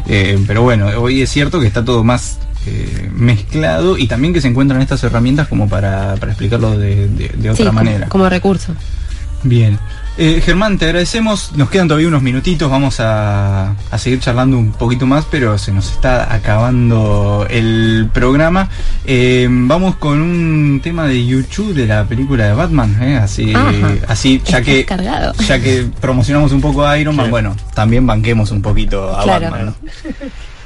Speaker 3: eh, pero bueno, hoy es cierto que está todo más eh, mezclado y también que se encuentran estas herramientas como para, para explicarlo de, de- de otra
Speaker 4: Sí, como-
Speaker 3: manera.
Speaker 4: Como, recurso.
Speaker 3: Bien. Eh, Germán, te agradecemos. Nos quedan todavía unos minutitos. Vamos a, a seguir charlando un poquito más, pero se nos está acabando el programa. Eh, vamos con un tema de YouTube de la película de Batman. ¿eh? Así,
Speaker 4: Ajá.
Speaker 3: así ya
Speaker 4: Estás
Speaker 3: que
Speaker 4: cargado.
Speaker 3: ya que promocionamos un poco a Iron Man, bueno, también banquemos un poquito a
Speaker 4: Claro.
Speaker 3: Batman. ¿no? <laughs>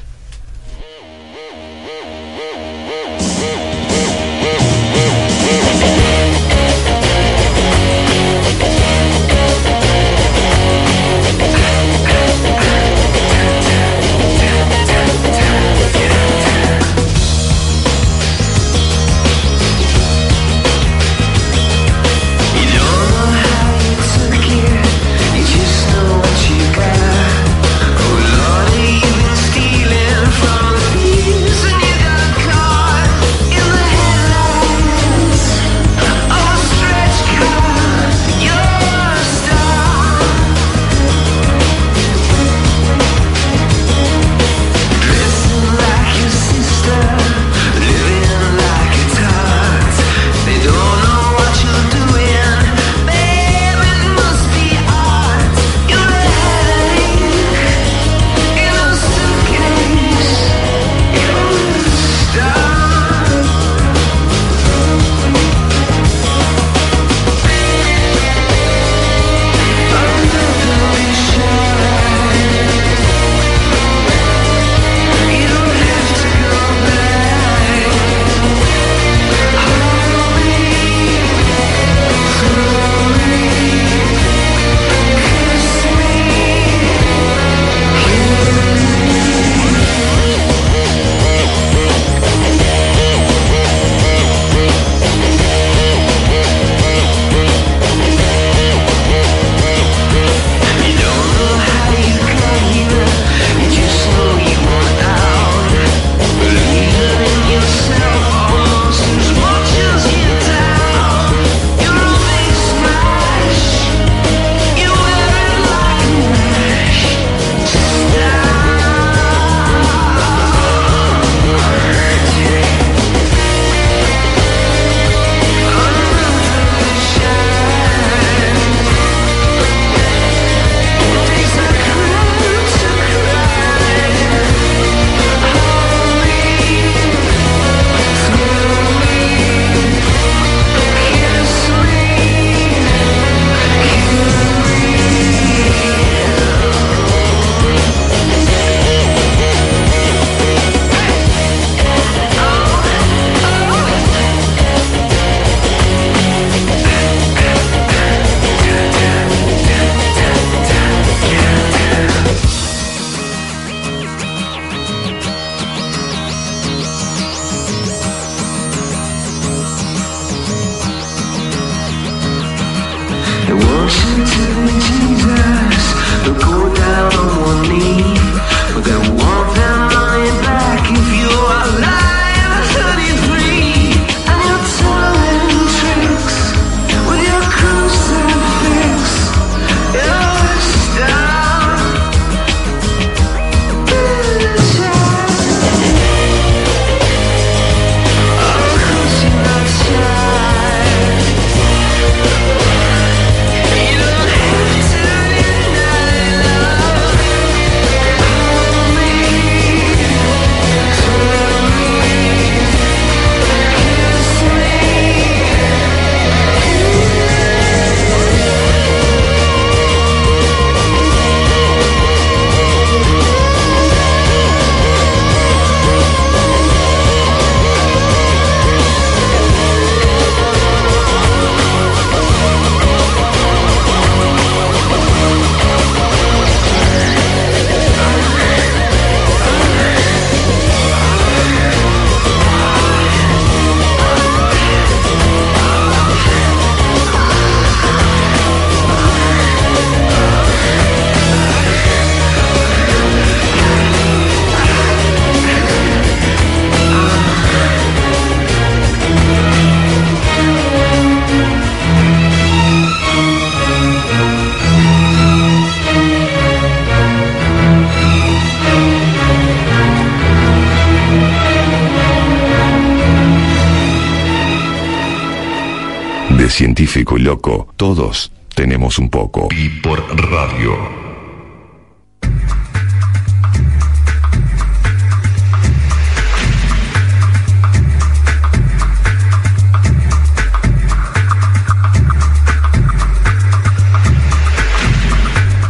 Speaker 1: y loco, todos tenemos un poco.
Speaker 2: Y por radio.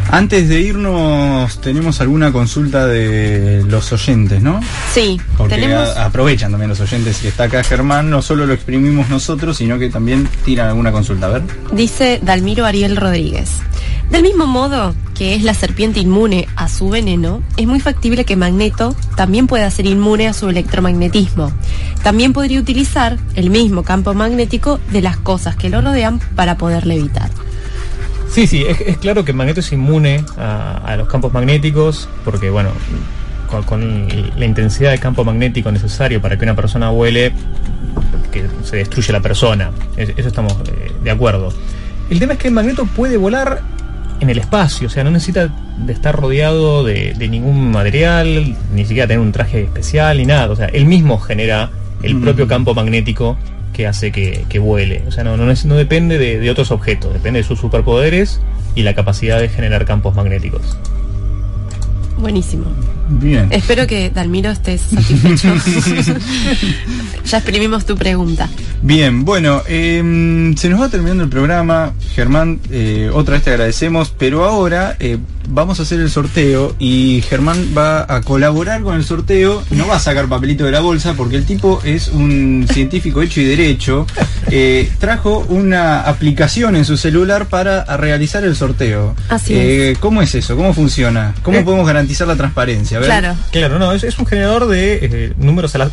Speaker 3: Antes de irnos, tenemos alguna consulta de los oyentes, ¿no?
Speaker 4: Sí,
Speaker 3: Porque
Speaker 4: tenemos.
Speaker 3: a- aprovechan también los oyentes que está acá Germán, no solo lo exprimimos nosotros, sino que también tiran alguna consulta. A ver.
Speaker 4: Dice Dalmiro Ariel Rodríguez. Del mismo modo que es la serpiente inmune a su veneno, es muy factible que Magneto también pueda ser inmune a su electromagnetismo. También podría utilizar el mismo campo magnético de las cosas que lo rodean para poderle evitar.
Speaker 5: Sí, sí, es, es claro que Magneto es inmune a, a los campos magnéticos porque, bueno, con, con la intensidad de campo magnético necesario para que una persona vuele, que se destruye la persona. Es- Eso estamos eh, de acuerdo. El tema es que Magneto puede volar en el espacio, o sea, no necesita de estar rodeado de, de ningún material, ni siquiera tener un traje especial ni nada. O sea, él mismo genera el
Speaker 3: Mm.
Speaker 5: propio campo magnético que hace que, que vuele. O sea, no, no, es- no depende de, de otros objetos, depende de sus superpoderes y la capacidad de generar campos magnéticos.
Speaker 4: Buenísimo.
Speaker 3: Bien.
Speaker 4: Espero que Dalmiro estés satisfecho. <laughs> ya exprimimos tu pregunta.
Speaker 3: Bien, bueno, em, se nos va terminando el programa. Germán, eh, otra vez te agradecemos, pero ahora eh, vamos a hacer el sorteo y Germán va a colaborar con el sorteo. No va a sacar papelito de la bolsa porque el tipo es un científico hecho y derecho. Eh, trajo una aplicación en su celular para realizar el sorteo.
Speaker 4: Así
Speaker 3: Eh, ¿Cómo es eso? ¿Cómo funciona? ¿Cómo podemos garantizar la transparencia? A ver.
Speaker 4: Claro.
Speaker 5: Claro, no, es, es un generador de eh, números a la...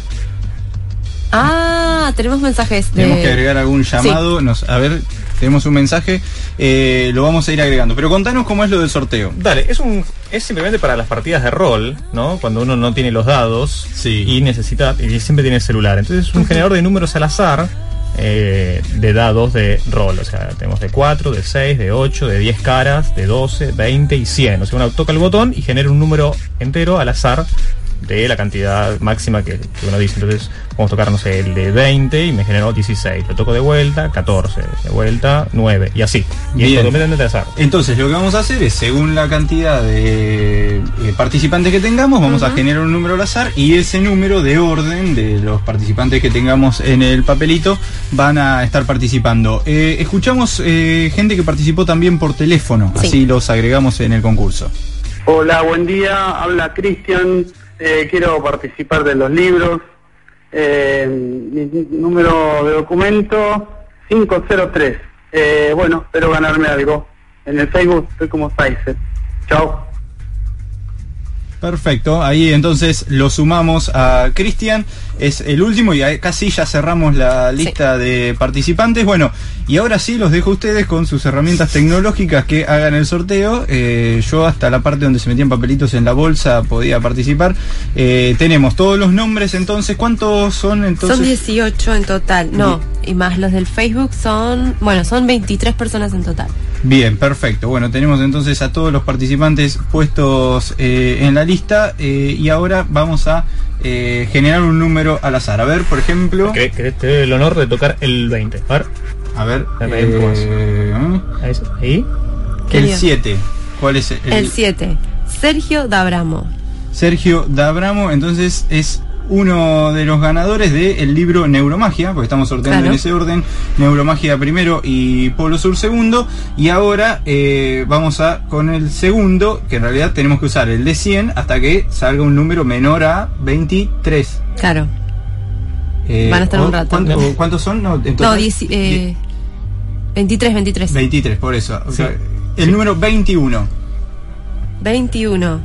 Speaker 4: Ah, tenemos mensajes de...
Speaker 3: Tenemos que agregar algún llamado. Nos, a ver, tenemos un mensaje. eh, lo vamos a ir agregando. Pero contanos cómo es lo del sorteo.
Speaker 5: Dale, es un es simplemente para las partidas de rol, ¿no? Cuando uno no tiene los dados
Speaker 3: Sí.
Speaker 5: y necesita y siempre tiene el celular. Entonces es un generador de números al azar eh, de dados de rol, o sea, tenemos de 4, de 6, de 8, de 10 caras, de 12, 20 y 100. O sea, uno toca el botón y genera un número entero al azar de la cantidad máxima que, que uno dice. Entonces, vamos a tocar, no sé, el de 20 y me generó 16. Lo toco de vuelta, 14, de vuelta, 9 y así. Y
Speaker 3: Bien.
Speaker 5: completamente azar.
Speaker 3: Entonces, lo que vamos a hacer es, según la cantidad de eh, participantes que tengamos, vamos a generar un número al azar y ese número de orden de los participantes que tengamos en el papelito van a estar participando. Eh, escuchamos eh, gente que participó también por teléfono,
Speaker 4: Sí.
Speaker 3: así los agregamos en el concurso.
Speaker 8: Hola, buen día. Habla Cristian. Eh, quiero participar de los libros. Eh, mi número de documento 503. Eh, bueno, espero ganarme algo. En el Facebook estoy como Saizer. Chao.
Speaker 3: Perfecto, ahí entonces lo sumamos a Cristian, es el último y casi ya cerramos la lista de participantes. Bueno, y ahora sí los dejo a ustedes con sus herramientas tecnológicas que hagan el sorteo. Eh, yo hasta la parte donde se metían papelitos en la bolsa podía participar. Eh, tenemos todos los nombres entonces, ¿cuántos son entonces?
Speaker 4: Son 18 en total, no, y más los del Facebook son, bueno, son 23 personas en total.
Speaker 3: Bien, perfecto. Bueno, tenemos entonces a todos los participantes puestos eh, en la lista eh, y ahora vamos a eh, generar un número al azar. A ver, por ejemplo,
Speaker 5: Que, que te doy el honor de tocar el 20. A ver,
Speaker 3: a ver, eh,
Speaker 5: ahí.
Speaker 3: el
Speaker 4: bien.
Speaker 3: 7. ¿Cuál es
Speaker 4: El 7, Sergio Dabramo.
Speaker 3: Sergio Dabramo, entonces es uno de los ganadores del libro Neuromagia, porque estamos sorteando
Speaker 4: Claro.
Speaker 3: en ese orden, Neuromagia primero y Polo Sur segundo, y ahora eh, vamos a con el segundo, que en realidad tenemos que usar el de 100 hasta que salga un número menor a 23.
Speaker 4: Claro.
Speaker 3: Eh,
Speaker 4: Van a estar un rato.
Speaker 3: ¿cuánto- ¿Cuántos son? No,
Speaker 4: No, 10, eh, 23, 23.
Speaker 3: 23, por eso. O
Speaker 5: Sí.
Speaker 3: sea, el número 21.
Speaker 4: 21.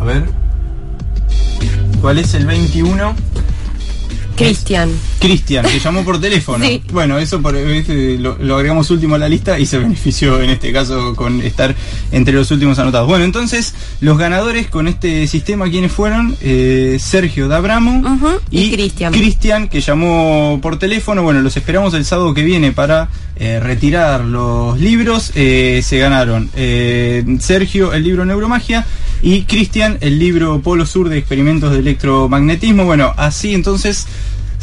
Speaker 3: A ver. ¿Cuál es el 21?
Speaker 4: Cristian.
Speaker 3: Cristian, que llamó por teléfono. <laughs>
Speaker 4: Sí.
Speaker 3: Bueno, eso por, este, lo, lo agregamos último a la lista y se benefició en este caso con estar entre los últimos anotados. Bueno, entonces, los ganadores con este sistema, ¿quiénes fueron? Eh, Sergio Dabramo
Speaker 4: Ujú, y Cristian.
Speaker 3: Cristian, que llamó por teléfono. Bueno, los esperamos el sábado que viene para eh, retirar los libros. Eh, se ganaron eh, Sergio el libro Neuromagia y Cristian el libro Polo Sur de Experimentos de Electromagnetismo. Bueno, así entonces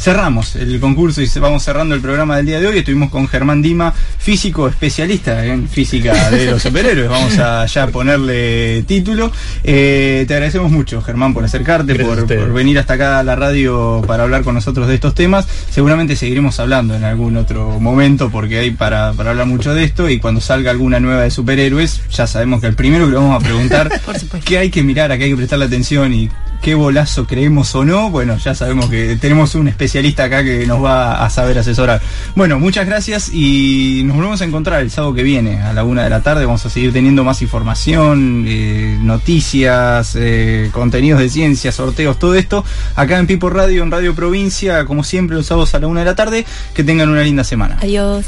Speaker 3: cerramos el concurso y vamos cerrando el programa del día de hoy. Estuvimos con Germán Dima, físico especialista en física de los superhéroes. Vamos a ya ponerle título. Eh, te agradecemos mucho, Germán, por acercarte, por, venir hasta acá a la radio para hablar con nosotros de estos temas. Seguramente seguiremos hablando en algún otro momento porque hay para, para hablar mucho de esto y cuando salga alguna nueva de superhéroes, ya sabemos que el primero que le vamos a preguntar <laughs> qué hay que mirar, a qué hay que prestarle atención y qué bolazo creemos o no. Bueno, ya sabemos que tenemos un especialista acá que nos va a saber asesorar. Bueno, muchas gracias y nos volvemos a encontrar el sábado que viene a la una de la tarde. Vamos a seguir teniendo más información, eh, noticias, eh, contenidos de ciencia, sorteos, todo esto acá en Pipo Radio, en Radio Provincia, como siempre los sábados a la una de la tarde. Que tengan una linda semana.
Speaker 4: Adiós.